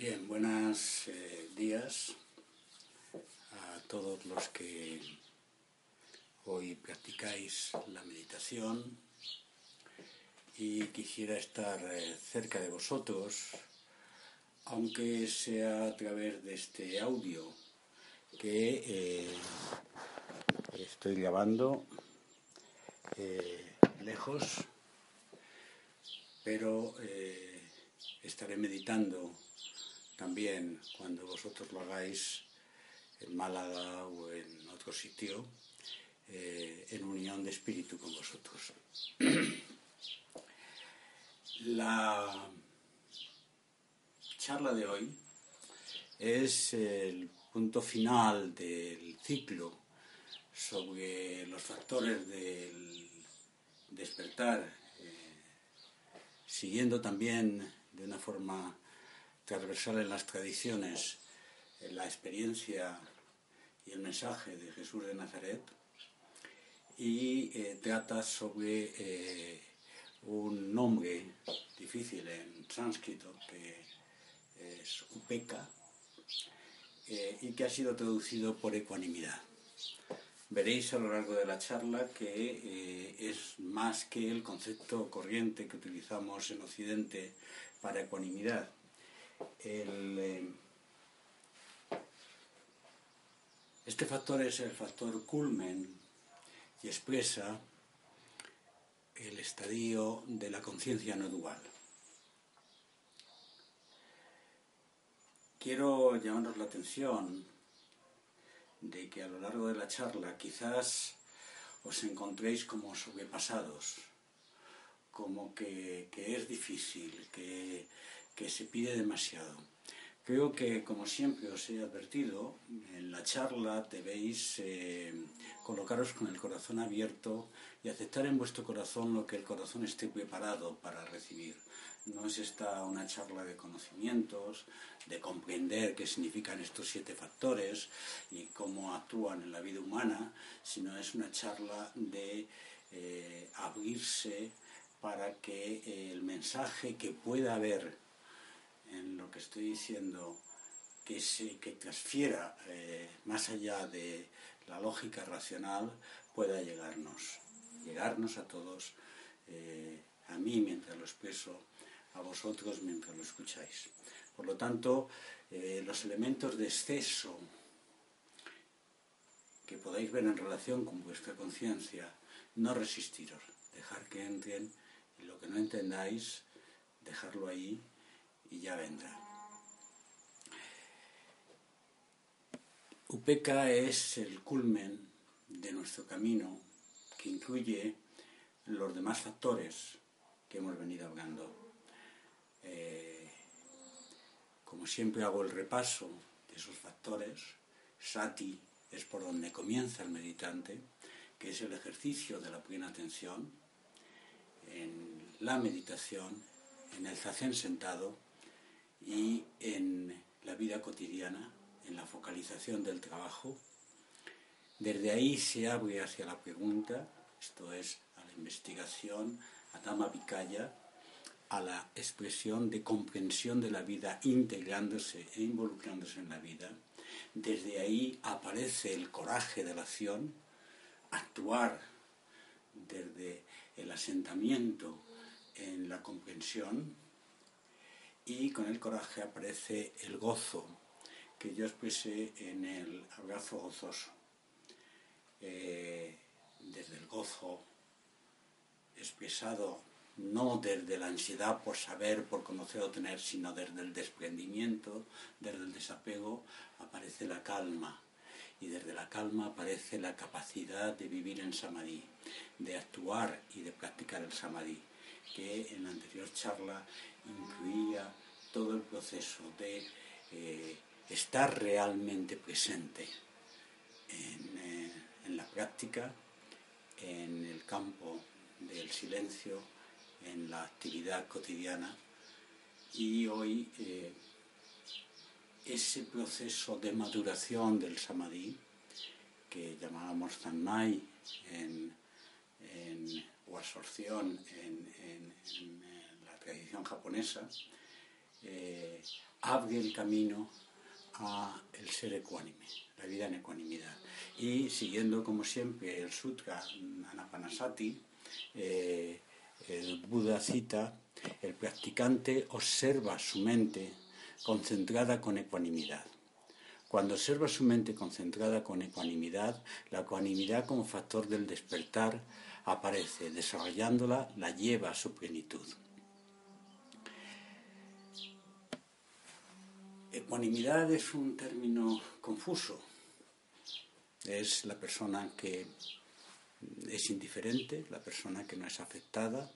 Bien, buenos eh, días a todos los que hoy practicáis la meditación. Y quisiera estar eh, cerca de vosotros, aunque sea a través de este audio que eh, estoy grabando lejos, pero estaré meditando también cuando vosotros lo hagáis en Málaga o en otro sitio, eh, en unión de espíritu con vosotros. La charla de hoy es el punto final del ciclo sobre los factores del despertar, eh, siguiendo también de una forma transversal en las tradiciones, la experiencia y el mensaje de Jesús de Nazaret y eh, trata sobre eh, un nombre difícil en sánscrito que es Upeka eh, y que ha sido traducido por ecuanimidad. Veréis a lo largo de la charla que es más que el concepto corriente que utilizamos en Occidente para ecuanimidad eh, este factor es el factor culmen y expresa el estadio de la conciencia no dual. Quiero llamaros la atención de que a lo largo de la charla quizás os encontréis como sobrepasados, como que, que es difícil, que que se pide demasiado. Creo que, como siempre os he advertido, en la charla debéis eh, colocaros con el corazón abierto y aceptar en vuestro corazón lo que el corazón esté preparado para recibir. No es esta una charla de conocimientos, de comprender qué significan estos siete factores y cómo actúan en la vida humana, sino es una charla de eh, abrirse para que el mensaje que pueda haber en lo que estoy diciendo que, se, que transfiera eh, más allá de la lógica racional pueda llegarnos, llegarnos a todos, eh, a mí mientras lo expreso, a vosotros mientras lo escucháis. Por lo tanto, eh, los elementos de exceso que podáis ver en relación con vuestra conciencia, no resistiros, dejar que entren y lo que no entendáis, dejarlo ahí y ya vendrá. Upeka es el culmen de nuestro camino que incluye los demás factores que hemos venido hablando. Eh, como siempre hago el repaso de esos factores, sati es por donde comienza el meditante, que es el ejercicio de la plena atención en la meditación, en el zazen sentado, y en la vida cotidiana, en la focalización del trabajo. Desde ahí se abre hacia la pregunta, esto es, a la investigación, a Dhamma Vikaya, a la expresión de comprensión de la vida integrándose e involucrándose en la vida. Desde ahí aparece el coraje de la acción, actuar desde el asentamiento en la comprensión, y con el coraje aparece el gozo que yo expresé en el abrazo gozoso. Eh, desde el gozo expresado no desde la ansiedad por saber, por conocer o tener, sino desde el desprendimiento, desde el desapego, aparece la calma. Y desde la calma aparece la capacidad de vivir en samadhi, de actuar y de practicar el samadhi, que en la anterior charla incluía todo el proceso de eh, estar realmente presente eh, en, la práctica, en el campo del silencio, en la actividad cotidiana. Y hoy eh, ese proceso de maduración del samadhi que llamábamos zanmai en, o absorción en, la tradición japonesa, eh, abre el camino a el ser ecuánime, la vida en ecuanimidad. Y siguiendo como siempre el Sutra Anapanasati, eh, el Buda cita, el practicante observa su mente concentrada con ecuanimidad. Cuando observa su mente concentrada con ecuanimidad, la ecuanimidad como factor del despertar aparece, desarrollándola la lleva a su plenitud. Ecuanimidad es un término confuso. Es la persona que es indiferente, la persona que no es afectada,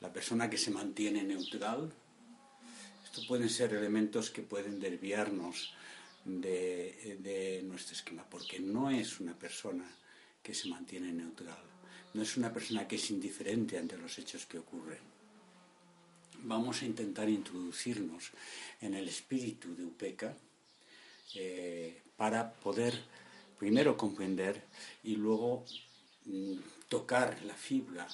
la persona que se mantiene neutral. Estos pueden ser elementos que pueden desviarnos de, de, nuestro esquema, porque no es una persona que se mantiene neutral, no es una persona que es indiferente ante los hechos que ocurren. Vamos a intentar introducirnos en el espíritu de Upeca eh, para poder primero comprender y luego mm, tocar la fibra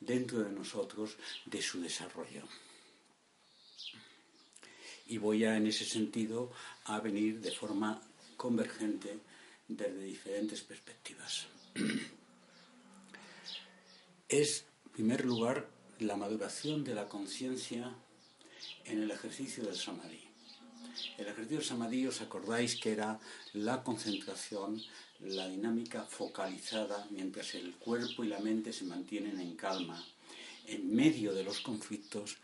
dentro de nosotros de su desarrollo. Y voy a, en ese sentido, a venir de forma convergente desde diferentes perspectivas. Es, en primer lugar, la maduración de la conciencia en el ejercicio del samadhi. El ejercicio del samadhi, os acordáis que era la concentración, la dinámica focalizada mientras el cuerpo y la mente se mantienen en calma, en medio de los conflictos,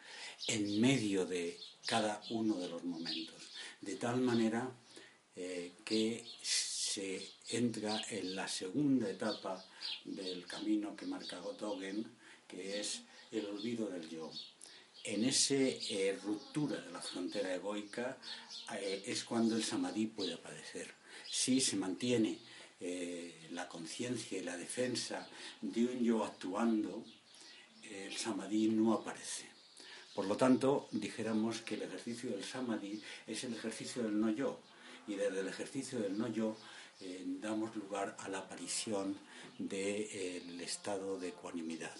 en medio de cada uno de los momentos, de tal manera eh, que se entra en la segunda etapa del camino que marca Gotogen, que es el olvido del yo. En esa eh, ruptura de la frontera egoica eh, es cuando el samadhi puede aparecer. Si se mantiene eh, la conciencia y la defensa de un yo actuando, el samadhi no aparece. Por lo tanto, dijéramos que el ejercicio del samadhi es el ejercicio del no yo, y desde el ejercicio del no yo damos lugar a la aparición del estado de ecuanimidad.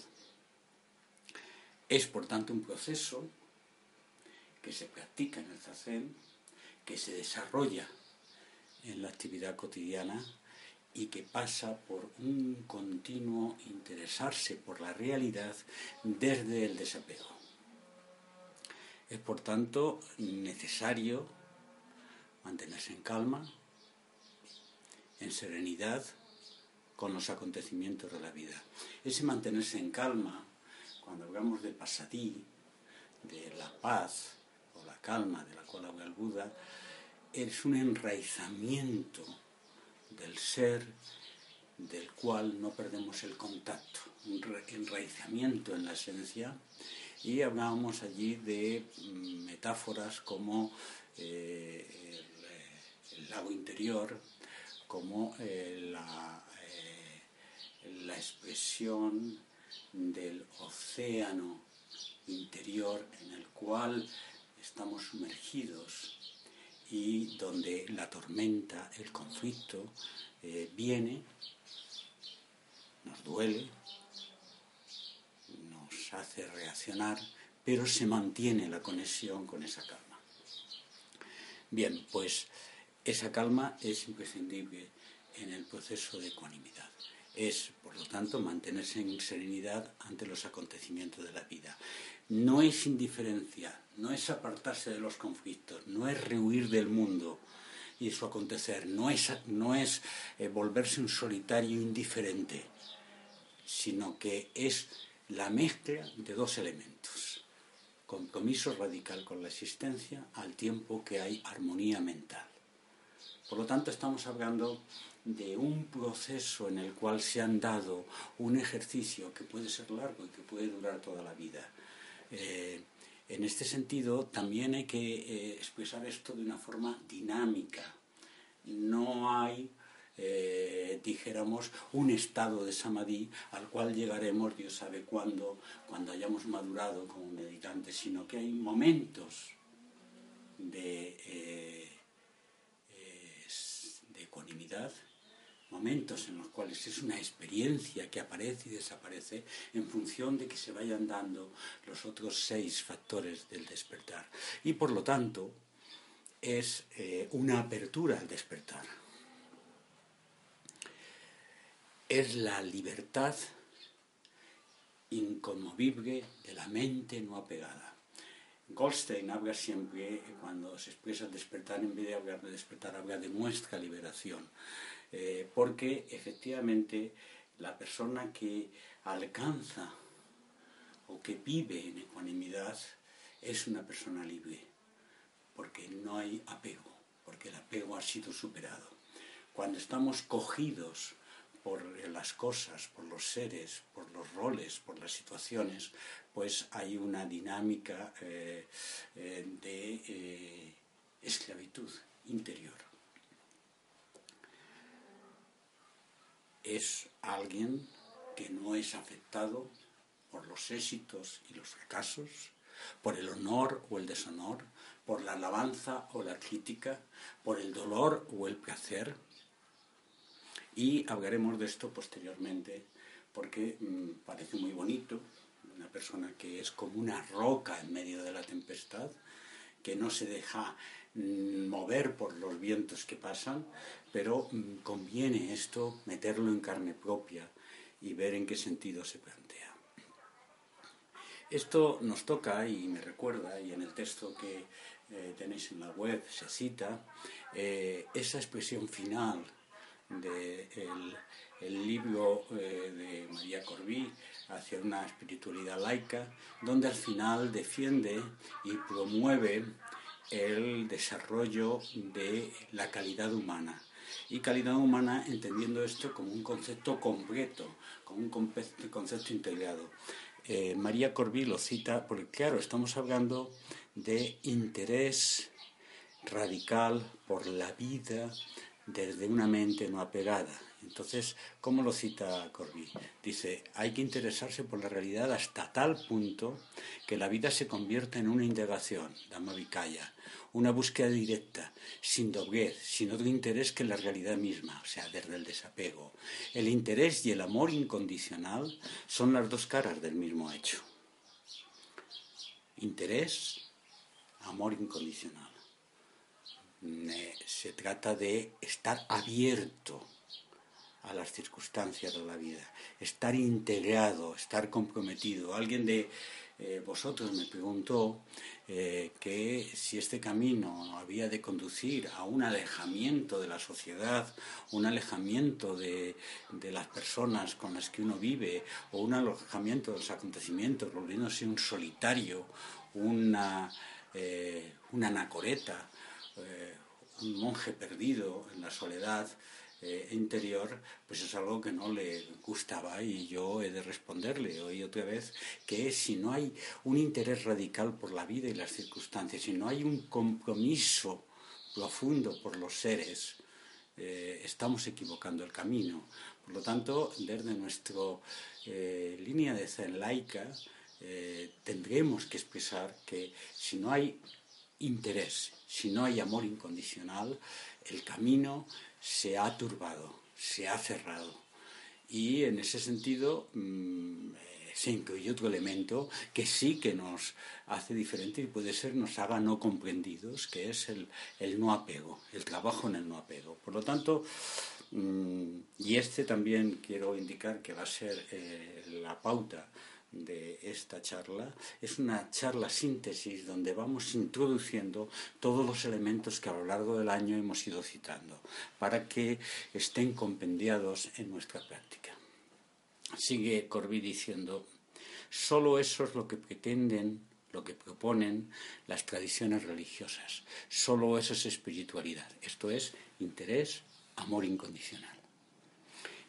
Es, por tanto, un proceso que se practica en el zazen, que se desarrolla en la actividad cotidiana y que pasa por un continuo interesarse por la realidad desde el desapego. Es, por tanto, necesario mantenerse en calma, en serenidad con los acontecimientos de la vida. Ese mantenerse en calma cuando hablamos de pasadí, de la paz o la calma de la cual habla el Buda, es un enraizamiento del ser del cual no perdemos el contacto, un enraizamiento en la esencia. Y hablábamos allí de mm, metáforas como eh, el, lago interior, como eh, la, eh, la expresión del océano interior en el cual estamos sumergidos y donde la tormenta, el conflicto eh, viene, nos duele, nos hace reaccionar, pero se mantiene la conexión con esa calma. Bien, pues esa calma es imprescindible en el proceso de ecuanimidad es, por lo tanto, mantenerse en serenidad ante los acontecimientos de la vida. No es indiferencia, no es apartarse de los conflictos, no es rehuir del mundo y su acontecer, no es, no es eh, volverse un solitario indiferente, sino que es la mezcla de dos elementos. Compromiso radical con la existencia al tiempo que hay armonía mental. Por lo tanto, estamos hablando de un proceso en el cual se han dado un ejercicio que puede ser largo y que puede durar toda la vida. Eh, en este sentido, también hay que eh, expresar esto de una forma dinámica. No hay, eh, dijéramos, un estado de samadhi al cual llegaremos, Dios sabe cuándo, cuando hayamos madurado como meditantes, sino que hay momentos de, de momentos en los cuales es una experiencia que aparece y desaparece en función de que se vayan dando los otros seis factores del despertar. Y por lo tanto, es eh, una apertura al despertar. Es la libertad inconmovible de la mente no apegada. Goldstein habla siempre, cuando se expresa despertar, en vez de hablar de despertar, habla de nuestra liberación. Eh, porque efectivamente la persona que alcanza o que vive en ecuanimidad es una persona libre, porque no hay apego, porque el apego ha sido superado. Cuando estamos cogidos por las cosas, por los seres, por los roles, por las situaciones, pues hay una dinámica eh, eh, de eh, esclavitud interior. Es alguien que no es afectado por los éxitos y los fracasos, por el honor o el deshonor, por la alabanza o la crítica, por el dolor o el placer, y hablaremos de esto posteriormente porque mm, parece muy bonito, una persona que es como una roca en medio de la tempestad, que no se deja mm, mover por los vientos que pasan, pero mm, conviene esto meterlo en carne propia y ver en qué sentido se plantea. Esto nos toca y me recuerda, y en el texto que eh, tenéis en la web se cita, eh, esa expresión final del el libro eh, de María Corbí hacia una espiritualidad laica, donde al final defiende y promueve el desarrollo de la calidad humana. Y calidad humana entendiendo esto como un concepto completo, como un concepto integrado. Eh, María Corbí lo cita porque, claro, estamos hablando de interés radical por la vida, desde una mente no apegada. Entonces, ¿cómo lo cita Corbí? Dice, hay que interesarse por la realidad hasta tal punto que la vida se convierta en una indagación, Dama Vicaya, una búsqueda directa, sin doblez, sin otro interés que la realidad misma, o sea, desde el desapego. El interés y el amor incondicional son las dos caras del mismo hecho. Interés, amor incondicional se trata de estar abierto a las circunstancias de la vida, estar integrado, estar comprometido. Alguien de eh, vosotros me preguntó eh, que si este camino había de conducir a un alejamiento de la sociedad, un alejamiento de, las personas con las que uno vive, o un alejamiento de los acontecimientos, volviéndose un solitario, una, eh, una anacoreta, eh, un monje perdido en la soledad eh, interior, pues es algo que no le gustaba y yo he de responderle hoy otra vez que si no hay un interés radical por la vida y las circunstancias, si no hay un compromiso profundo por los seres, eh, estamos equivocando el camino. Por lo tanto, desde nuestra línea de Zen laica, tendremos que expresar que si no hay interés, si no hay amor incondicional, el camino se ha turbado, se ha cerrado. Y en ese sentido mm, eh, se incluye otro elemento que sí que nos hace diferente y puede ser nos haga no comprendidos, que es el, no apego, el trabajo en el no apego. Por lo tanto, mm, y este también quiero indicar que va a ser eh, la pauta de esta charla es una charla síntesis donde vamos introduciendo todos los elementos que a lo largo del año hemos ido citando para que estén compendiados en nuestra práctica. Sigue Corbí diciendo, solo eso es lo que pretenden, lo que proponen las tradiciones religiosas, solo eso es espiritualidad, esto es interés, amor incondicional.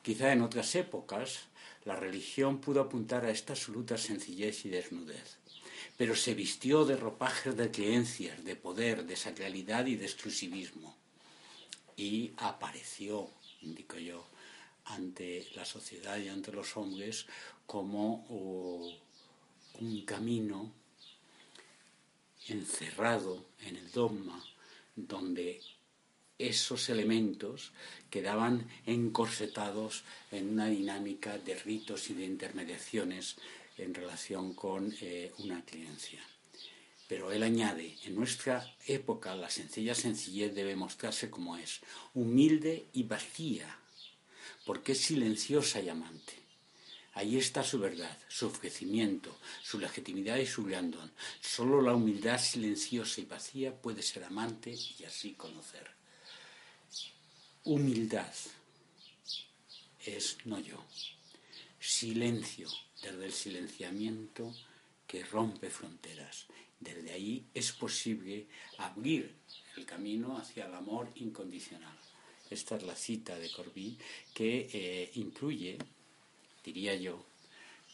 Quizá en otras épocas la religión pudo apuntar a esta absoluta sencillez y desnudez, pero se vistió de ropajes de creencias, de poder, de sacralidad y de exclusivismo. Y apareció, indico yo, ante la sociedad y ante los hombres como oh, un camino encerrado en el dogma donde esos elementos quedaban encorsetados en una dinámica de ritos y de intermediaciones en relación con eh, una creencia. Pero él añade, en nuestra época la sencilla sencillez debe mostrarse como es, humilde y vacía, porque es silenciosa y amante. Ahí está su verdad, su ofrecimiento, su legitimidad y su gran don. Solo la humildad silenciosa y vacía puede ser amante y así conocer. Humildad es no yo. Silencio desde el silenciamiento que rompe fronteras. Desde ahí es posible abrir el camino hacia el amor incondicional. Esta es la cita de Corbí que eh, incluye, diría yo,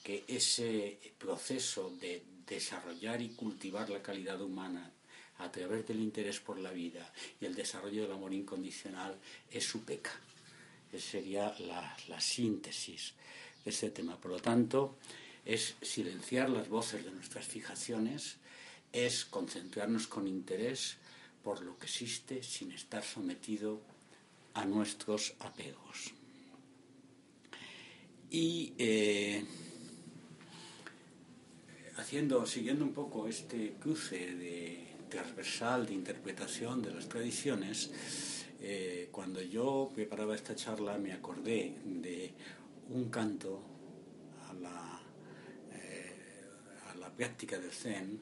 que ese proceso de desarrollar y cultivar la calidad humana a través del interés por la vida y el desarrollo del amor incondicional es su peca. Esa sería la, la síntesis de ese tema. Por lo tanto, es silenciar las voces de nuestras fijaciones, es concentrarnos con interés por lo que existe sin estar sometido a nuestros apegos. Y eh, haciendo, siguiendo un poco este cruce de, transversal de interpretación de las tradiciones, eh, cuando yo preparaba esta charla me acordé de un canto a la, eh, a la práctica del Zen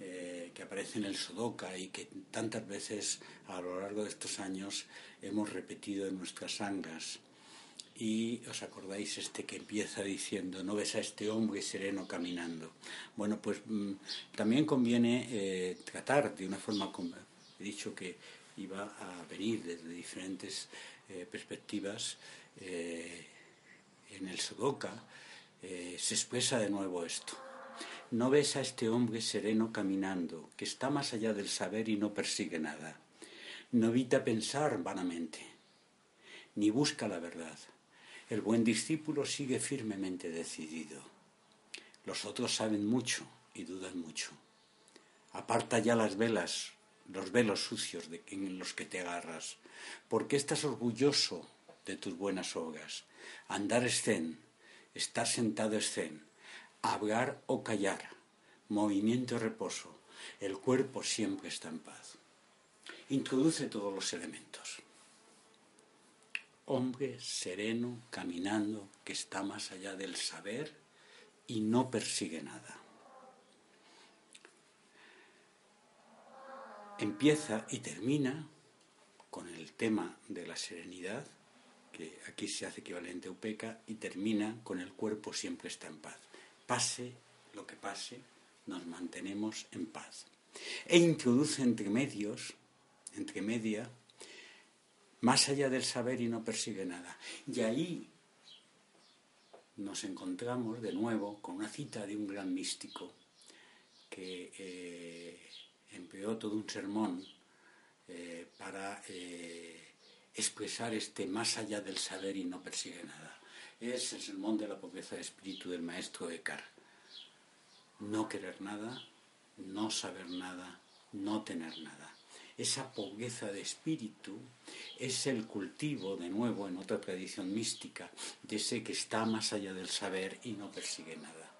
eh, que aparece en el Sodoka y que tantas veces a lo largo de estos años hemos repetido en nuestras sangas. Y os acordáis este que empieza diciendo, no ves a este hombre sereno caminando. Bueno, pues mm, también conviene eh, tratar de una forma, como he dicho que iba a venir desde diferentes eh, perspectivas, en el Sodoka se expresa de nuevo esto. No ves a este hombre sereno caminando, que está más allá del saber y no persigue nada. No evita pensar vanamente, ni busca la verdad. El buen discípulo sigue firmemente decidido. Los otros saben mucho y dudan mucho. Aparta ya las velas, los velos sucios de, en los que te agarras, porque estás orgulloso de tus buenas obras. Andar es zen, estar sentado es zen hablar o callar, movimiento o reposo, el cuerpo siempre está en paz. Introduce todos los elementos. Hombre sereno, caminando, que está más allá del saber y no persigue nada. Empieza y termina con el tema de la serenidad, que aquí se hace equivalente a Upeca, y termina con el cuerpo siempre está en paz pase lo que pase, nos mantenemos en paz. E introduce entre medios, entre media, más allá del saber y no persigue nada. Y ahí nos encontramos de nuevo con una cita de un gran místico que eh, empleó todo un sermón eh, para eh, expresar este más allá del saber y no persigue nada es el sermón de la pobreza de espíritu del maestro Eckhart. No querer nada, no saber nada, no tener nada. Esa pobreza de espíritu es el cultivo, de nuevo, en otra tradición mística, de ese que está más allá del saber y no persigue nada.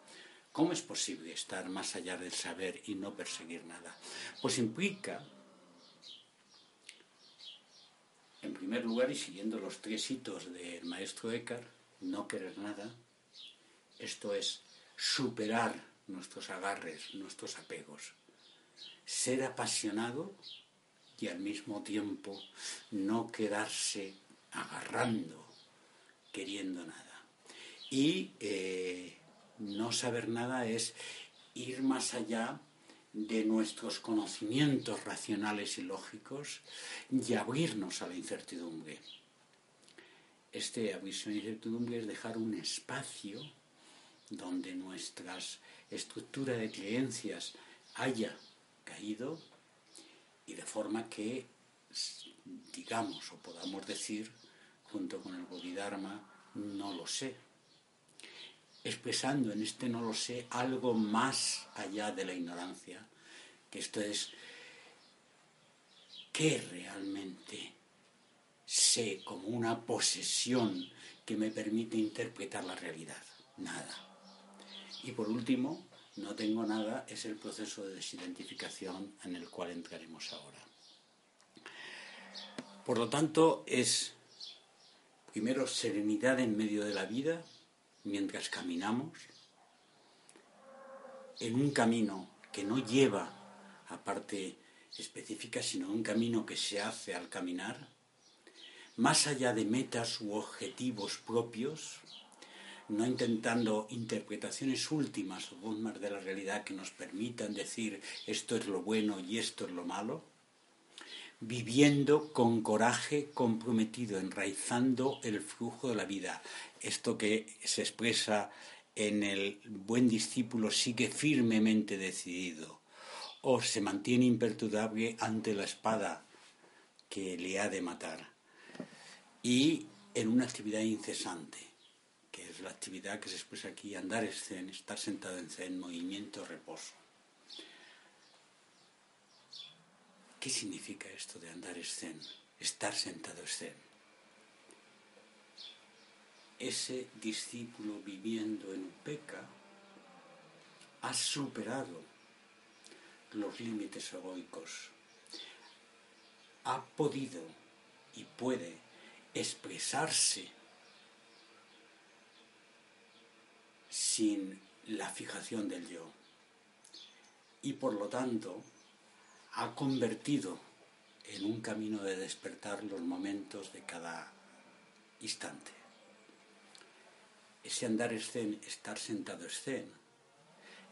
¿Cómo es posible estar más allá del saber y no perseguir nada? Pues implica, en primer lugar, y siguiendo los tres hitos del maestro Eckhart, no querer nada, esto es superar nuestros agarres, nuestros apegos, ser apasionado y al mismo tiempo no quedarse agarrando, queriendo nada. Y eh, no saber nada es ir más allá de nuestros conocimientos racionales y lógicos y abrirnos a la incertidumbre este aviso de incertidumbre es dejar un espacio donde nuestra estructura de creencias haya caído y de forma que digamos o podamos decir junto con el Bodhidharma no lo sé expresando en este no lo sé algo más allá de la ignorancia que esto es qué realmente sé como una posesión que me permite interpretar la realidad. Nada. Y por último, no tengo nada, es el proceso de desidentificación en el cual entraremos ahora. Por lo tanto, es primero serenidad en medio de la vida mientras caminamos, en un camino que no lleva a parte específica, sino un camino que se hace al caminar, más allá de metas u objetivos propios, no intentando interpretaciones últimas o dogmas de la realidad que nos permitan decir esto es lo bueno y esto es lo malo, viviendo con coraje comprometido, enraizando el flujo de la vida. Esto que se expresa en el buen discípulo sigue firmemente decidido o se mantiene imperturbable ante la espada que le ha de matar. Y en una actividad incesante, es la actividad que se expresa aquí, andar en zen, estar sentado en zen, movimiento, reposo. ¿Qué significa esto de andar en zen? Estar sentado en zen. Ese discípulo viviendo en Upeca ha superado los límites egoicos. Ha podido y puede expresarse sin la fijación del yo. Y por lo tanto ha convertido en un camino de despertar los momentos de cada instante. Ese andar escen, estar sentado escen,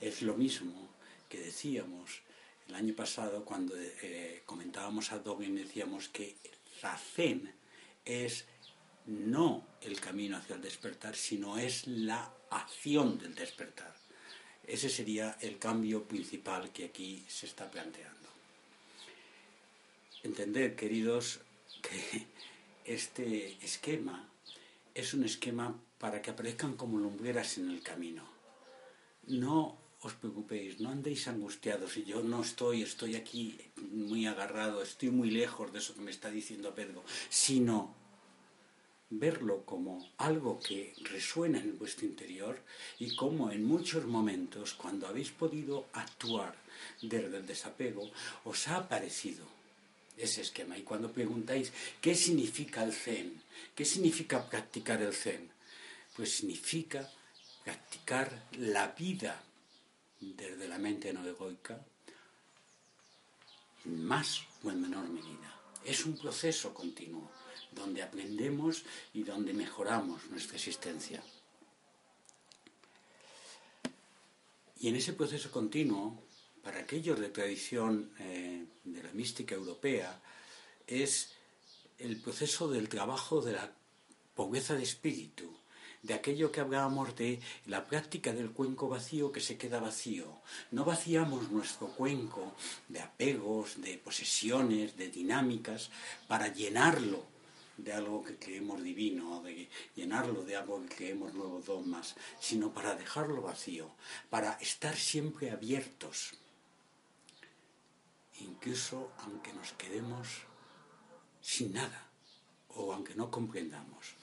es lo mismo que decíamos el año pasado, cuando eh, comentábamos a Dogen, decíamos que la zen es no el camino hacia el despertar, sino es la acción del despertar. Ese sería el cambio principal que aquí se está planteando. Entender, queridos, que este esquema es un esquema para que aparezcan como lumbreras en el camino. No os preocupéis, no andéis angustiados y yo no estoy, estoy aquí muy agarrado, estoy muy lejos de eso que me está diciendo Pedro, sino verlo como algo que resuena en vuestro interior y como en muchos momentos, cuando habéis podido actuar desde el desapego, os ha aparecido ese esquema. Y cuando preguntáis, ¿qué significa el zen? ¿Qué significa practicar el zen? Pues significa practicar la vida desde la mente no egoica, en más o en menor medida. Es un proceso continuo, donde aprendemos y donde mejoramos nuestra existencia. Y en ese proceso continuo, para aquellos de tradición eh, de la mística europea, es el proceso del trabajo de la pobreza de espíritu, de aquello que hablábamos de la práctica del cuenco vacío que se queda vacío. No vaciamos nuestro cuenco de apegos, de posesiones, de dinámicas, para llenarlo de algo que creemos divino, de llenarlo de algo que creemos nuevos dogmas, sino para dejarlo vacío, para estar siempre abiertos, incluso aunque nos quedemos sin nada o aunque no comprendamos.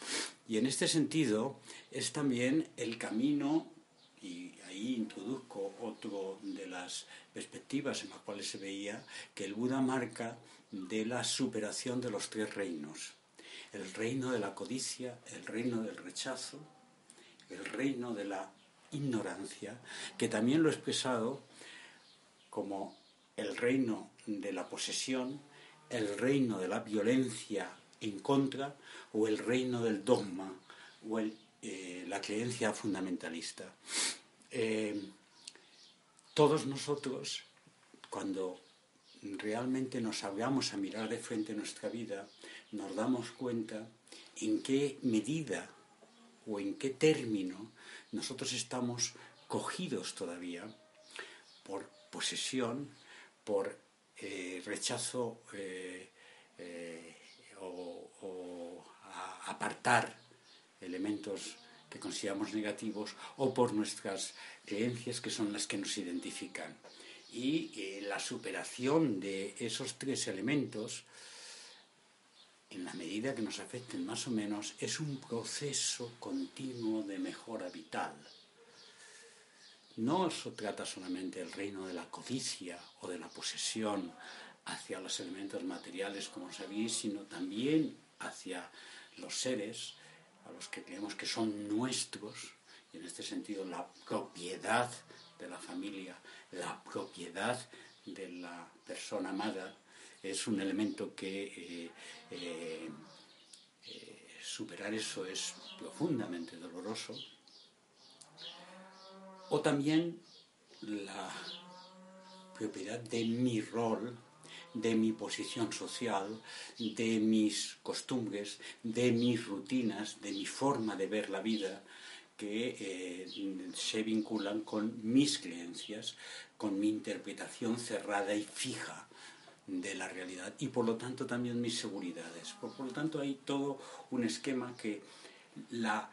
Y en este sentido es también el camino, y ahí introduzco otro de las perspectivas en las cuales se veía, que el Buda marca de la superación de los tres reinos. El reino de la codicia, el reino del rechazo, el reino de la ignorancia, que también lo he expresado como el reino de la posesión, el reino de la violencia en contra o el reino del dogma o eh, la creencia fundamentalista. Eh, todos nosotros, cuando realmente nos salgamos a mirar de frente nuestra vida, nos damos cuenta en qué medida o en qué término nosotros estamos cogidos todavía por posesión, por eh, rechazo o, apartar elementos que consideramos negativos o por nuestras creencias que son las que nos identifican. Y eh, la superación de esos tres elementos, en la medida que nos afecten más o menos, es un proceso continuo de mejora vital. no se trata solamente del reino de la codicia o de la posesión hacia los elementos materiales, como sabéis, sino también hacia los seres a los que creemos que son nuestros, y en este sentido la propiedad de la familia, la propiedad de la persona amada, es un elemento que eh, eh, eh, superar eso es profundamente doloroso. O también la propiedad de mi rol, de mi posición social, de mis costumbres, de mis rutinas, de mi forma de ver la vida, que se vinculan con mis creencias, con mi interpretación cerrada y fija de la realidad y por lo tanto también mis seguridades. Por, lo tanto hay todo un esquema que la,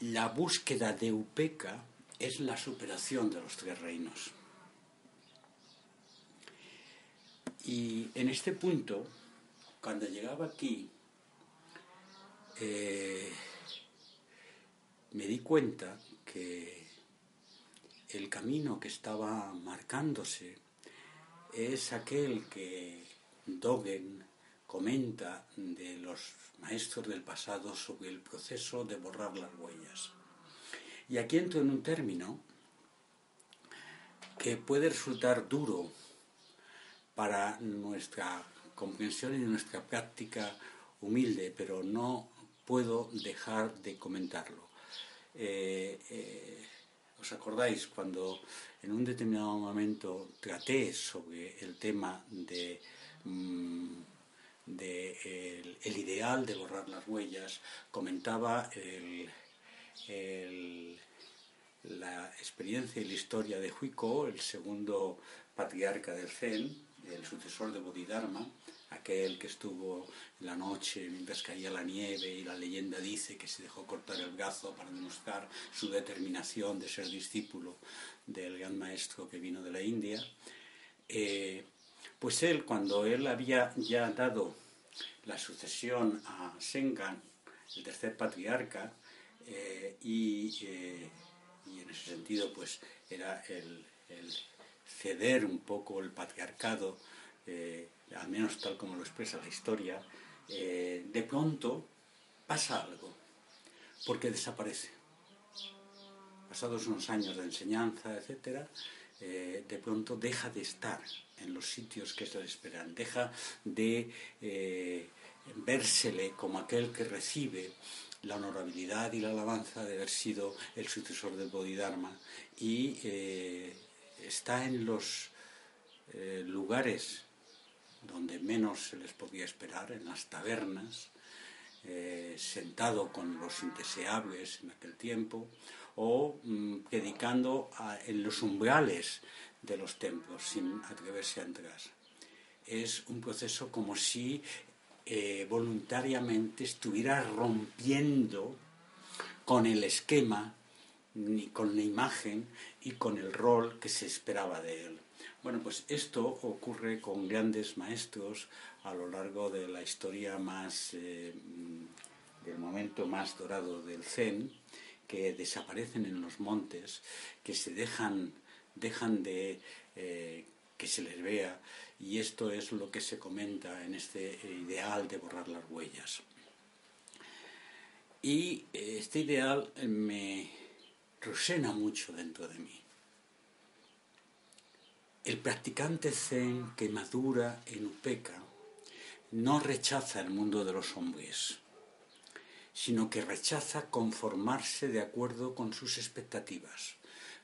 la búsqueda de Upeca es la superación de los tres reinos. Y en este punto, cuando llegaba aquí, eh, me di cuenta que el camino que estaba marcándose es aquel que Dogen comenta de los maestros del pasado sobre el proceso de borrar las huellas. Y aquí entro en un término que puede resultar duro para nuestra comprensión y nuestra práctica humilde, pero no puedo dejar de comentarlo. Eh, eh, ¿Os acordáis cuando en un determinado momento traté sobre el tema de, mm, el, ideal de borrar las huellas? Comentaba la experiencia y la historia de Huiko, el segundo patriarca del Zen, el sucesor de Bodhidharma, aquel que estuvo en la noche mientras caía la nieve y la leyenda dice que se dejó cortar el brazo para demostrar su determinación de ser discípulo del gran maestro que vino de la India. Eh, pues él, cuando él había ya dado la sucesión a Sengan, el tercer patriarca, eh, eh, y, en ese sentido pues era el, el ceder un poco el patriarcado al menos tal como lo expresa la historia, eh, de pronto pasa algo, porque desaparece. Pasados unos años de enseñanza, etc., eh, de pronto deja de estar en los sitios que se le esperan, deja de eh, vérsele como aquel que recibe la honorabilidad y la alabanza de haber sido el sucesor del Bodhidharma y está en los lugares donde menos se les podía esperar, en las tabernas, eh, sentado con los indeseables en aquel tiempo, o mm, predicando en los umbrales de los templos sin atreverse a entrar. Es un proceso como si eh, voluntariamente estuviera rompiendo con el esquema, con la imagen y con el rol que se esperaba de él. Bueno, pues esto ocurre con grandes maestros a lo largo de la historia más, eh, del momento más dorado del Zen, que desaparecen en los montes, que se dejan, de eh, que se les vea, y esto es lo que se comenta en este ideal de borrar las huellas. Y eh, este ideal me resuena mucho dentro de mí. El practicante zen que madura en Upeca no rechaza el mundo de los hombres, sino que rechaza conformarse de acuerdo con sus expectativas,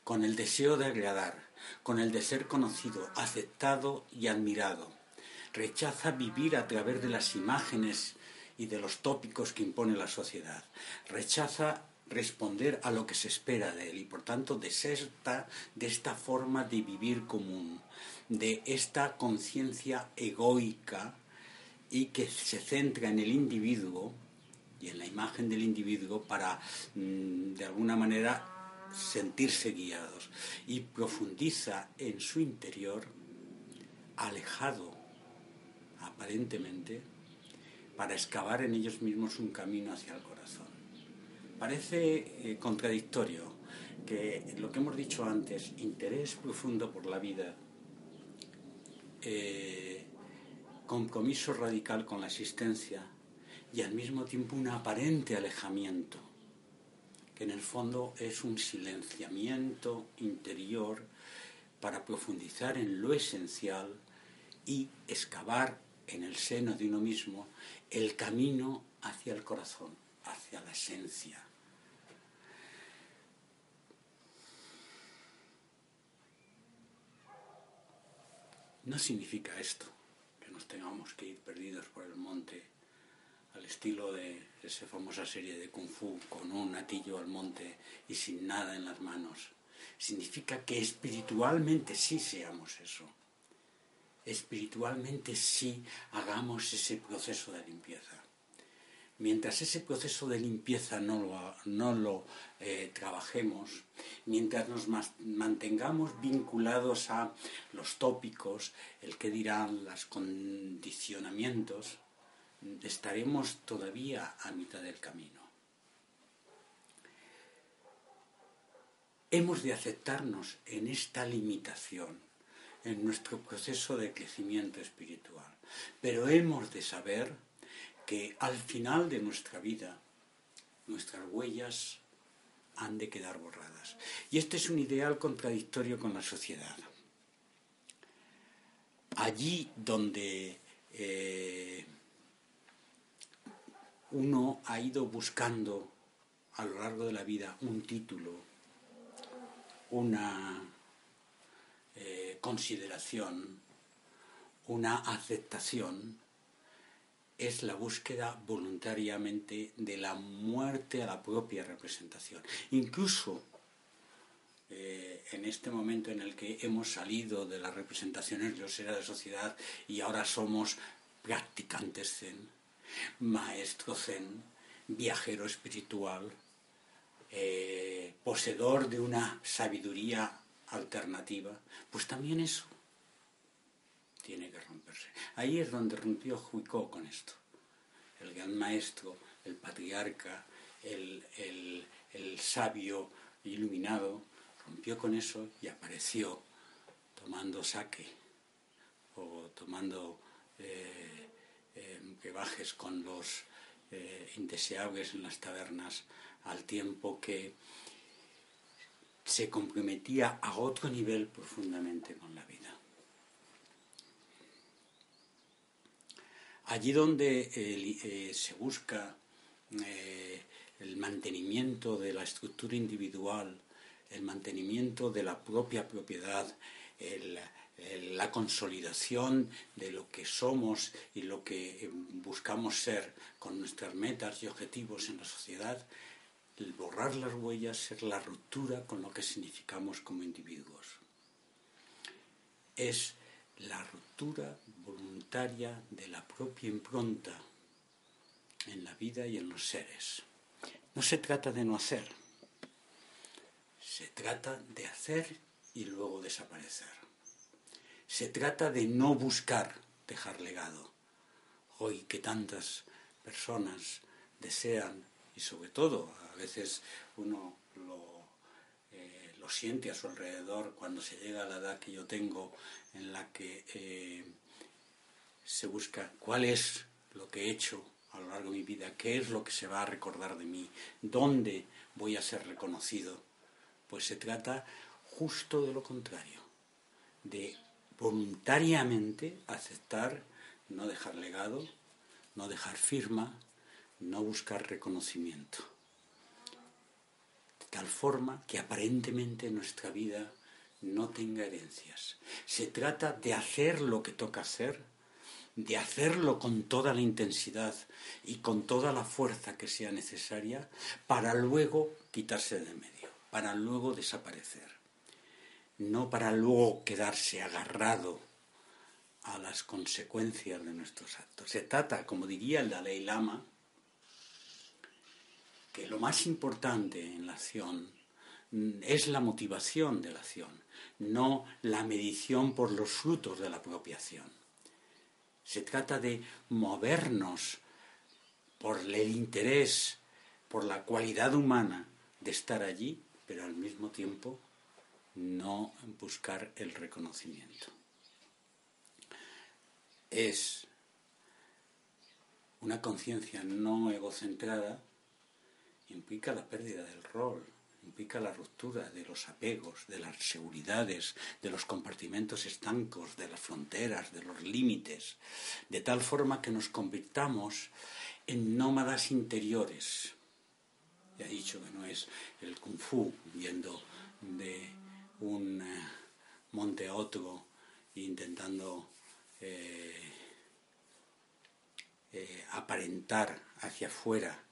con el deseo de agradar, con el de ser conocido, aceptado y admirado. Rechaza vivir a través de las imágenes y de los tópicos que impone la sociedad. Rechaza responder a lo que se espera de él y por tanto deserta de esta forma de vivir común, de esta conciencia egoica y que se centra en el individuo y en la imagen del individuo para mm, de alguna manera sentirse guiados. Y profundiza en su interior alejado aparentemente para excavar en ellos mismos un camino hacia el corazón parece eh, contradictorio que lo que hemos dicho antes, interés profundo por la vida, eh, compromiso radical con la existencia y al mismo tiempo un aparente alejamiento, que en el fondo es un silenciamiento interior para profundizar en lo esencial y excavar en el seno de uno mismo el camino hacia el corazón, hacia la esencia. No significa esto que nos tengamos que ir perdidos por el monte al estilo de esa famosa serie de Kung Fu con un atillo al monte y sin nada en las manos. Significa que espiritualmente sí seamos eso. Espiritualmente sí hagamos ese proceso de limpieza mientras ese proceso de limpieza no lo, no lo eh, trabajemos, mientras nos mantengamos vinculados a los tópicos, el que dirán, los condicionamientos, estaremos todavía a mitad del camino. Hemos de aceptarnos en esta limitación, en nuestro proceso de crecimiento espiritual, pero hemos de saber que al final de nuestra vida nuestras huellas han de quedar borradas. Y este es un ideal contradictorio con la sociedad. Allí donde eh, uno ha ido buscando a lo largo de la vida un título, una eh, consideración, una aceptación, es la búsqueda voluntariamente de la muerte a la propia representación. Incluso eh, en este momento en el que hemos salido de las representaciones groseras de sociedad y ahora somos practicantes zen, maestro zen, viajero espiritual, eh, poseedor de una sabiduría alternativa, pues también eso tiene que romperse. Ahí es donde rompió Juicó con esto. El gran maestro, el patriarca, el, sabio iluminado, rompió con eso y apareció tomando saque o tomando eh, eh con los eh, indeseables en las tabernas al tiempo que se comprometía a otro nivel profundamente con la vida. Allí donde eh, se busca eh, el mantenimiento de la estructura individual, el mantenimiento de la propia propiedad, la consolidación de lo que somos y lo que eh, buscamos ser con nuestras metas y objetivos en la sociedad, el borrar las huellas es la ruptura con lo que significamos como individuos. Es la ruptura voluntaria de la propia impronta en la vida y en los seres. No se trata de no hacer, se trata de hacer y luego desaparecer. Se trata de no buscar dejar legado. Hoy que tantas personas desean, y sobre todo a veces uno lo lo siente a su alrededor cuando se llega a la edad que yo tengo, en la que eh, se busca cuál es lo que he hecho a lo largo de mi vida, qué es lo que se va a recordar de mí, dónde voy a ser reconocido. Pues se trata justo de lo contrario, de voluntariamente aceptar, no dejar legado, no dejar firma, no buscar reconocimiento tal forma que aparentemente nuestra vida no tenga herencias. Se trata de hacer lo que toca hacer, de hacerlo con toda la intensidad y con toda la fuerza que sea necesaria para luego quitarse de medio, para luego desaparecer, no para luego quedarse agarrado a las consecuencias de nuestros actos. Se trata, como diría el Dalai Lama, que lo más importante en la acción es la motivación de la acción, no la medición por los frutos de la propia acción. Se trata de movernos por el interés, por la cualidad humana de estar allí, pero al mismo tiempo no buscar el reconocimiento. Es una conciencia no egocentrada implica la pérdida del rol, implica la ruptura de los apegos, de las seguridades, de los compartimentos estancos, de las fronteras, de los límites, de tal forma que nos convirtamos en nómadas interiores. Ya he dicho que no es el kung fu viendo de un eh, monte a otro intentando eh, eh, aparentar hacia afuera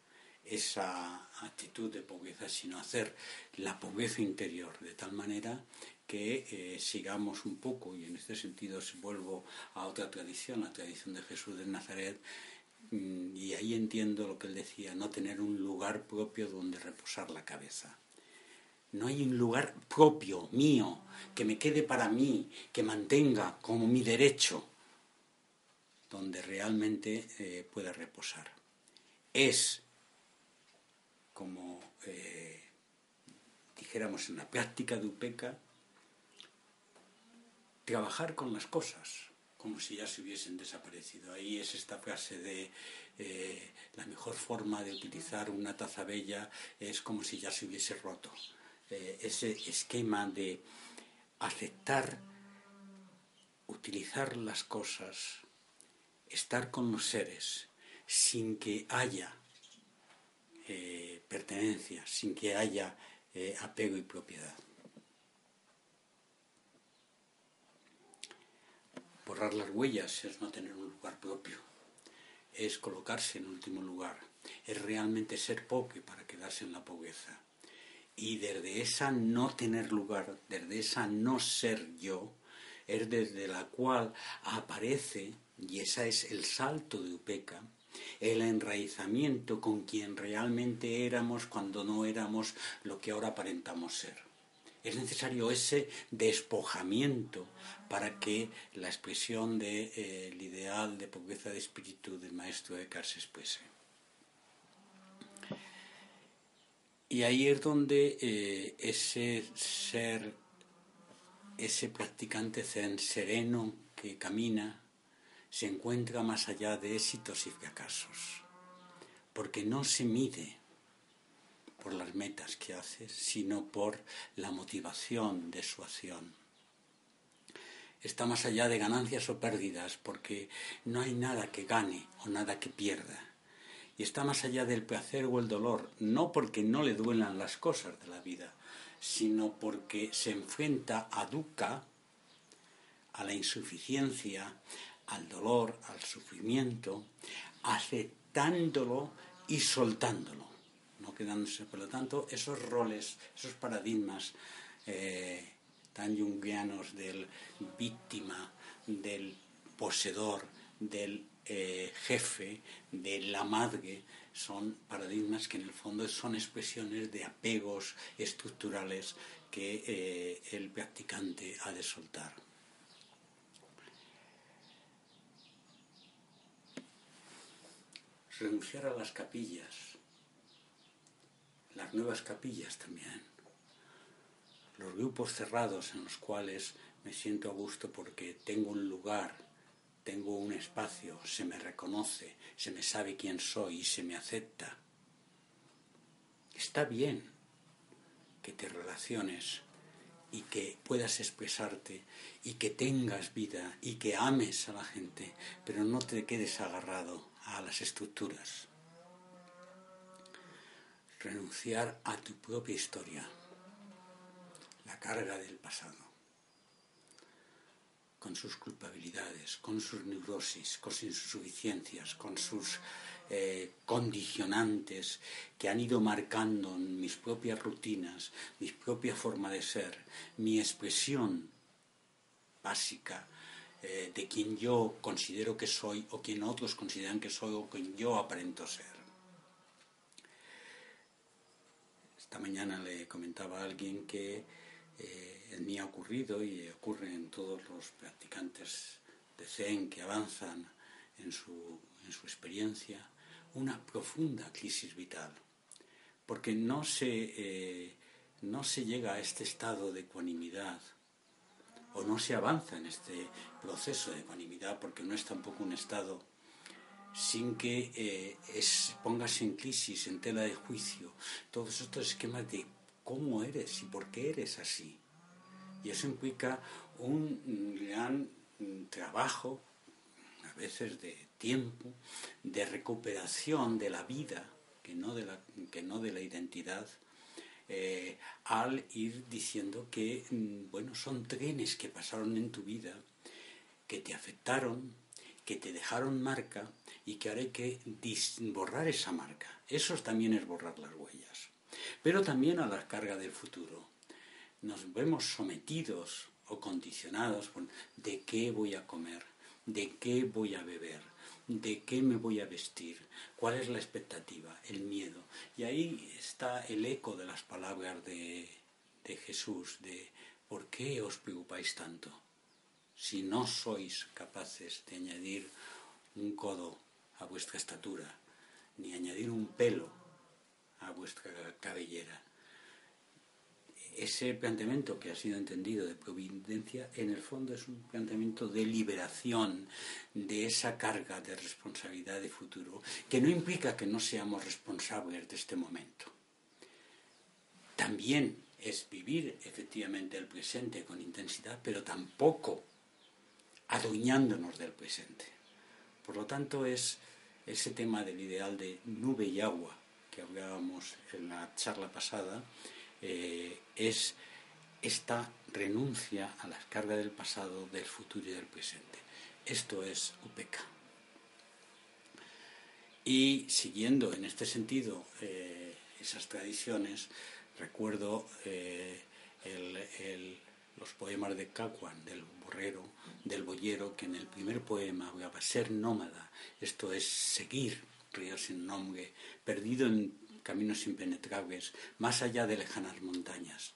esa actitud de pobreza, sino hacer la pobreza interior de tal manera que eh, sigamos un poco, y en este sentido vuelvo a otra tradición, la tradición de Jesús de Nazaret, mm, y ahí entiendo lo que él decía, no tener un lugar propio donde reposar la cabeza. No hay un lugar propio, mío, que me quede para mí, que mantenga como mi derecho, donde realmente eh, pueda reposar. Es como eh, dijéramos en la práctica de UPECA, trabajar con las cosas como si ya se hubiesen desaparecido. Ahí es esta frase de eh, la mejor forma de utilizar una taza bella es como si ya se hubiese roto. Eh, ese esquema de aceptar, utilizar las cosas, estar con los seres sin que haya pertenencia, sin que haya eh, apego y propiedad. Borrar las huellas es no tener un lugar propio, es colocarse en último lugar, es realmente ser pobre para quedarse en la pobreza. Y desde esa no tener lugar, desde esa no ser yo, es desde la cual aparece, y ese es el salto de Upeca, el enraizamiento con quien realmente éramos cuando no éramos lo que ahora aparentamos ser. Es necesario ese despojamiento para que la expresión del de, eh, ideal de pobreza de espíritu del maestro Eckhart se exprese. Y ahí es donde eh, ese ser, ese practicante sereno que camina, se encuentra más allá de éxitos y fracasos, porque no se mide por las metas que hace, sino por la motivación de su acción. Está más allá de ganancias o pérdidas, porque no hay nada que gane o nada que pierda. Y está más allá del placer o el dolor, no porque no le duelan las cosas de la vida, sino porque se enfrenta a dukkha, a la insuficiencia, al dolor, al sufrimiento, aceptándolo y soltándolo, no quedándose. Por lo tanto, esos roles, esos paradigmas eh, tan junguianos del víctima, del poseedor, del eh, jefe, de la madre, son paradigmas que en el fondo son expresiones de apegos estructurales que eh, el practicante ha de soltar. Renunciar a las capillas, las nuevas capillas también, los grupos cerrados en los cuales me siento a gusto porque tengo un lugar, tengo un espacio, se me reconoce, se me sabe quién soy y se me acepta. Está bien que te relaciones y que puedas expresarte y que tengas vida y que ames a la gente, pero no te quedes agarrado a las estructuras. Renunciar a tu propia historia, la carga del pasado, con sus culpabilidades, con sus neurosis, con sus insuficiencias, con sus eh, condicionantes que han ido marcando mis propias rutinas, mi propia forma de ser, mi expresión básica eh, de quien yo considero que soy o quien otros consideran que soy o quien yo aparento ser. Esta mañana le comentaba a alguien que eh, en mí ha ocurrido y ocurre en todos los practicantes de Zen que avanzan en su, en su experiencia una profunda crisis vital. porque no se, eh, no se llega a este estado de ecuanimidad o no se avanza en este proceso de ecuanimidad porque no es tampoco un estado sin que eh, es, pongas en crisis, en tela de juicio, todos estos esquemas de cómo eres y por qué eres así. Y eso implica un gran trabajo, a veces de tiempo, de recuperación de la vida, que no de la, que no de la identidad, eh, al ir diciendo que, mm, bueno, son trenes que pasaron en tu vida, que te afectaron, que te dejaron marca y que ahora hay que borrar esa marca. Eso también es borrar las huellas. Pero también a la carga del futuro. Nos vemos sometidos o condicionados de qué voy a comer, de qué voy a beber, de qué me voy a vestir, cuál es la expectativa, el miedo. Y ahí está el eco de las palabras de, Jesús, de ¿por qué os preocupáis tanto? Si no sois capaces de añadir un codo a vuestra estatura, ni añadir un pelo a vuestra cabellera ese planteamiento que ha sido entendido de providencia, en el fondo es un planteamiento de liberación de esa carga de responsabilidad de futuro, que no implica que no seamos responsables de este momento. También es vivir efectivamente el presente con intensidad, pero tampoco adueñándonos del presente. Por lo tanto, es ese tema del ideal de nube y agua que hablábamos en la charla pasada, eh, es esta renuncia a las cargas del pasado, del futuro y del presente. Esto es UPK. Y siguiendo en este sentido eh, esas tradiciones, recuerdo eh, los poemas de Cacuan, del borrero, del boyero, que en el primer poema hablaba ser nómada, esto es seguir ríos sin nombre, perdido en caminos impenetrables, más allá de lejanas montañas.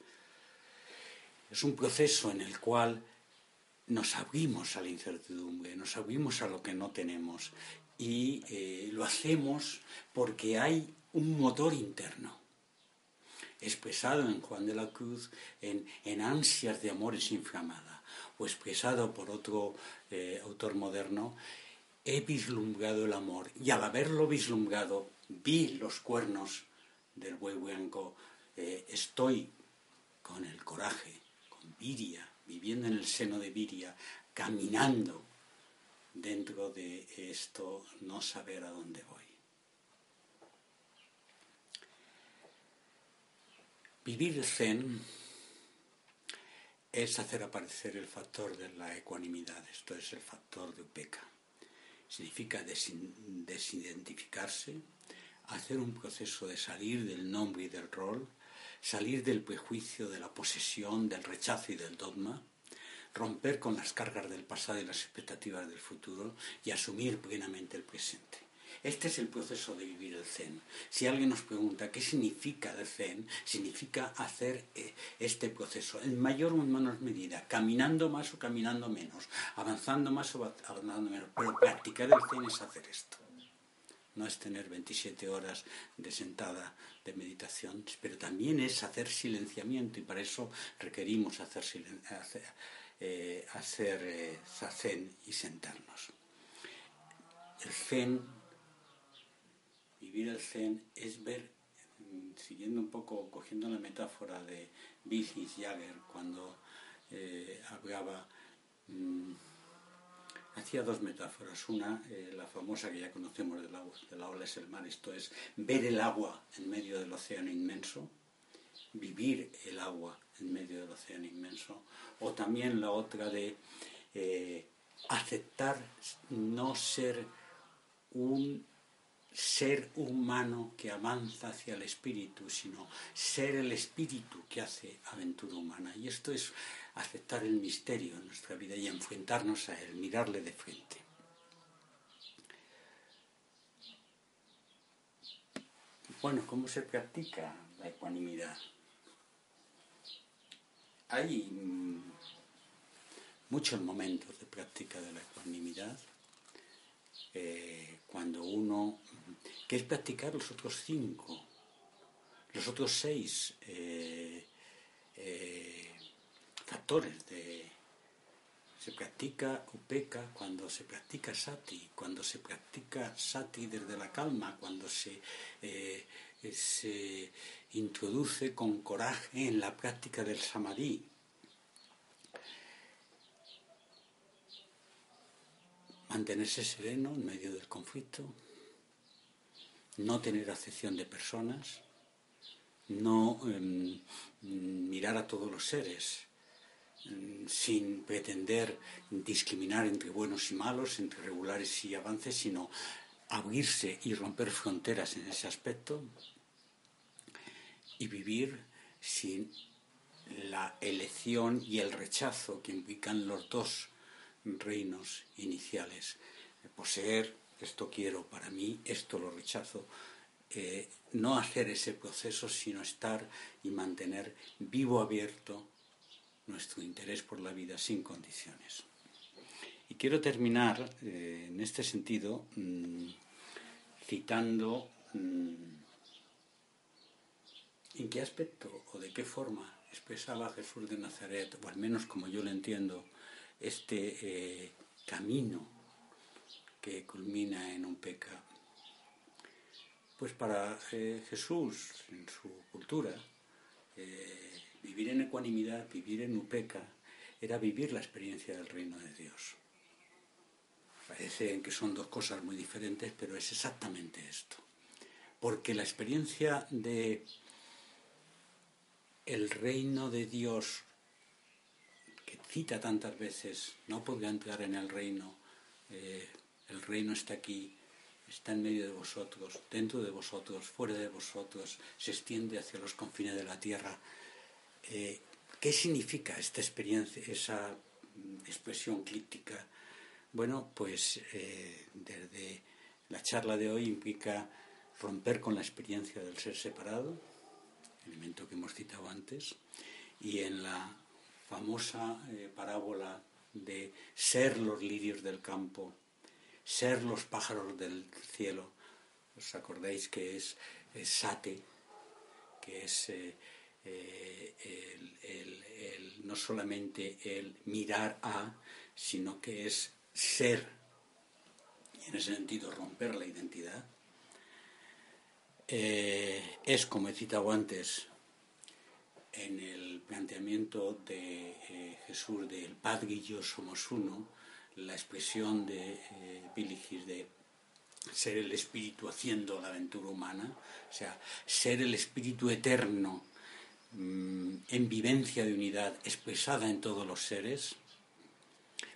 Es un proceso en el cual nos abrimos a la incertidumbre, nos abrimos a lo que no tenemos y eh, lo hacemos porque hay un motor interno expresado en Juan de la Cruz en, ansias de amores inflamada o expresado por otro eh, autor moderno, he vislumbrado el amor y al haberlo vislumbrado vi los cuernos del buey blanco, eh, estoy con el coraje, con Viria, viviendo en el seno de Viria, caminando dentro de esto, no saber a dónde voy. Vivir zen es hacer aparecer el factor de la ecuanimidad, esto es el factor de Upeca. Significa desidentificarse, hacer un proceso de salir del nombre y del rol, salir del prejuicio, de la posesión, del rechazo y del dogma, romper con las cargas del pasado y las expectativas del futuro y asumir plenamente el presente. Este es el proceso de vivir el Zen. Si alguien nos pregunta qué significa el Zen, significa hacer eh, este proceso en mayor o en menor medida, caminando más o caminando menos, avanzando más o avanzando menos. Pero practicar el Zen es hacer esto no es tener 27 horas de sentada de meditación, pero también es hacer silenciamiento y para eso requerimos hacer, hacer, eh, hacer eh, zen y sentarnos. El zen, vivir el zen es ver, mm, siguiendo un poco, cogiendo la metáfora de Bill Jagger cuando eh, hablaba... Mm, hacía dos metáforas. Una, eh, la famosa que ya conocemos del agua, de la ola es el mar, esto es ver el agua en medio del océano inmenso, vivir el agua en medio del océano inmenso, o también la otra de eh, aceptar no ser un ser humano que avanza hacia el espíritu, sino ser el espíritu que hace aventura humana. Y esto es aceptar el misterio en nuestra vida y enfrentarnos a él, mirarle de frente. Bueno, ¿cómo se practica la ecuanimidad? Hay mm, muchos momentos de práctica de la ecuanimidad. Eh, cuando uno, que es practicar los otros cinco, los otros seis eh, eh, factores de se practica upeka cuando se practica sati, cuando se practica sati desde la calma, cuando se, eh, se introduce con coraje en la práctica del samadhi. Mantenerse sereno en medio del conflicto, no tener acepción de personas, no em, mirar a todos los seres sin pretender discriminar entre buenos y malos, entre regulares y avances, sino abrirse y romper fronteras en ese aspecto y vivir sin la elección y el rechazo que implican los dos reinos iniciales. Poseer, esto quiero para mí, esto lo rechazo. Eh, no hacer ese proceso, sino estar y mantener vivo abierto nuestro interés por la vida sin condiciones. Y quiero terminar eh, en este sentido mm, citando mm, en qué aspecto o de qué forma expresaba Jesús de Nazaret, o al menos como yo lo entiendo, este eh, camino que culmina en un pecado. Pues para eh, Jesús, en su cultura, eh, vivir en ecuanimidad, vivir en upeca, era vivir la experiencia del reino de Dios. Parece que son dos cosas muy diferentes, pero es exactamente esto. Porque la experiencia de el reino de Dios que cita tantas veces, no podría entrar en el reino, eh, el reino está aquí, está en medio de vosotros, dentro de vosotros, fuera de vosotros, se extiende hacia los confines de la tierra. Eh, ¿Qué significa esta experiencia, esa expresión clíptica? Bueno, pues eh, desde la charla de hoy implica romper con la experiencia del ser separado, elemento que hemos citado antes, y en la famosa eh, parábola de ser los lirios del campo, ser los pájaros del cielo. ¿Os acordáis que es, sate, que es eh, eh, no solamente el mirar a, sino que es ser, y en ese sentido romper la identidad? es, como he citado antes, en el planteamiento de eh, Jesús del Padre y yo somos uno, la expresión de eh, de ser el espíritu haciendo la aventura humana, o sea, ser el espíritu eterno en vivencia de unidad expresada en todos los seres,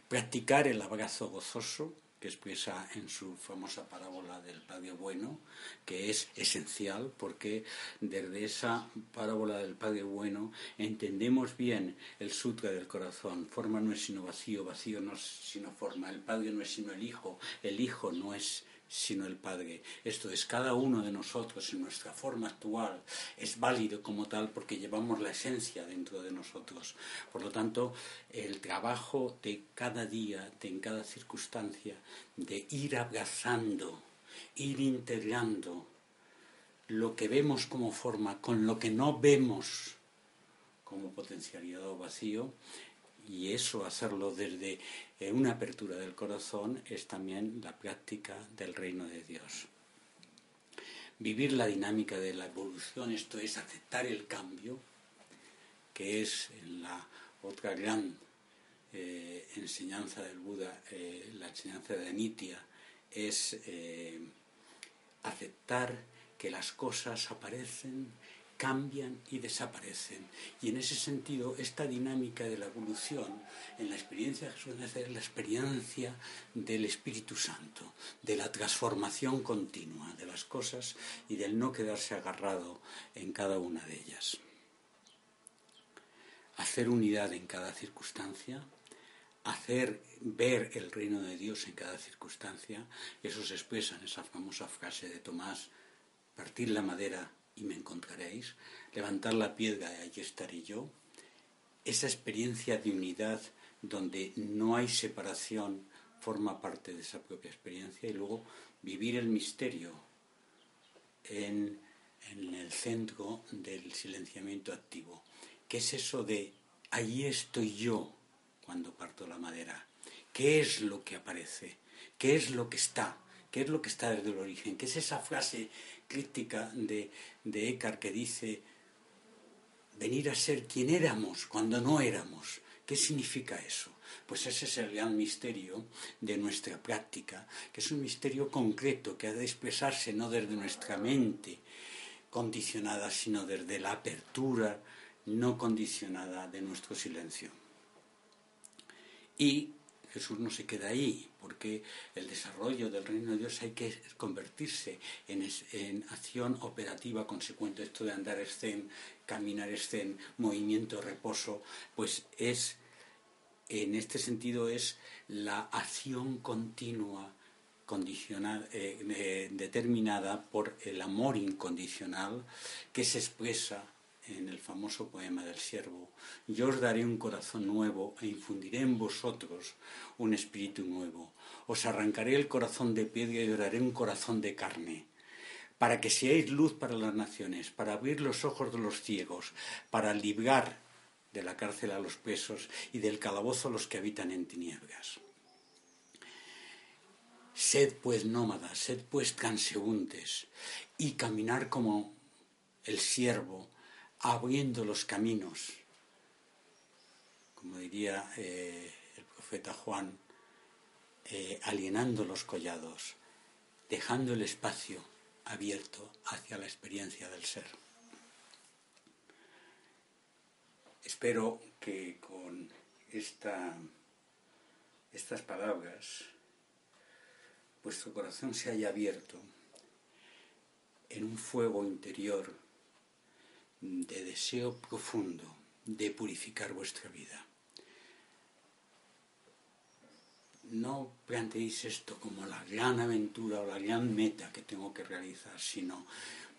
practicar el abrazo gozoso, que expresa en su famosa parábola del Padre Bueno, que es esencial porque desde esa parábola del Padre Bueno entendemos bien el sutra del corazón. Forma no es sino vacío, vacío no es sino forma. El Padre no es sino el Hijo, el Hijo no es sino el Padre. Esto es, cada uno de nosotros en nuestra forma actual es válido como tal porque llevamos la esencia dentro de nosotros. Por lo tanto, el trabajo de cada día, de en cada circunstancia, de ir abrazando, ir integrando lo que vemos como forma con lo que no vemos como potencialidad o vacío, y eso hacerlo desde eh, una apertura del corazón es también la práctica del reino de Dios. Vivir la dinámica de la evolución, esto es aceptar el cambio, que es la otra gran eh, enseñanza del Buda, eh, la enseñanza de Nitya, es aceptar que las cosas aparecen cambian y desaparecen. Y en ese sentido, esta dinámica de la evolución en la experiencia de Jesús es la experiencia del Espíritu Santo, de la transformación continua de las cosas y del no quedarse agarrado en cada una de ellas. Hacer unidad en cada circunstancia, hacer ver el reino de Dios en cada circunstancia, eso se expresa en esa famosa frase de Tomás, partir la madera y me encontraréis, levantar la piedra y allí estaré yo, esa experiencia de unidad donde no hay separación forma parte de esa propia experiencia y luego vivir el misterio en en el centro del silenciamiento activo. ¿Qué es eso de allí estoy yo cuando parto la madera? ¿Qué es lo que aparece? ¿Qué es lo que está? ¿Qué es lo que está desde el origen? ¿Qué es esa frase crítica de, de Eckhart que dice venir a ser quien éramos cuando no éramos? ¿Qué significa eso? Pues ese es el gran misterio de nuestra práctica, que es un misterio concreto que ha de expresarse no desde nuestra mente condicionada, sino desde la apertura no condicionada de nuestro silencio. Y Jesús no se queda ahí, porque el desarrollo del reino de Dios hay que convertirse en, acción operativa consecuente. Esto de andar escen, caminar escen, movimiento, reposo, pues es, en este sentido, es la acción continua condicionada, eh, eh, determinada por el amor incondicional que se expresa en el famoso poema del siervo, yo os daré un corazón nuevo e infundiré en vosotros un espíritu nuevo. Os arrancaré el corazón de piedra y os daré un corazón de carne, para que seáis luz para las naciones, para abrir los ojos de los ciegos, para librar de la cárcel a los presos y del calabozo a los que habitan en tinieblas. Sed pues nómadas, sed pues transeúntes, y caminar como el siervo, abriendo los caminos, como diría eh, el profeta Juan, eh, alienando los collados, dejando el espacio abierto hacia la experiencia del ser. Espero que con esta, estas palabras vuestro corazón se haya abierto en un fuego interior de deseo profundo de purificar vuestra vida. No planteéis esto como la gran aventura o la gran meta que tengo que realizar, sino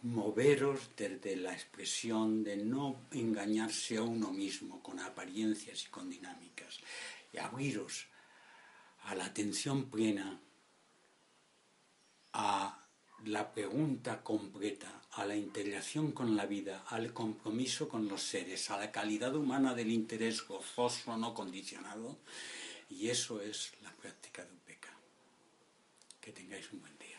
moveros desde la expresión de no engañarse a uno mismo con apariencias y con dinámicas, y abriros a la atención plena, a la pregunta completa, a la integración con la vida, al compromiso con los seres, a la calidad humana del interés gozoso no condicionado. Y eso es la práctica de UPECA. Que tengáis un buen día.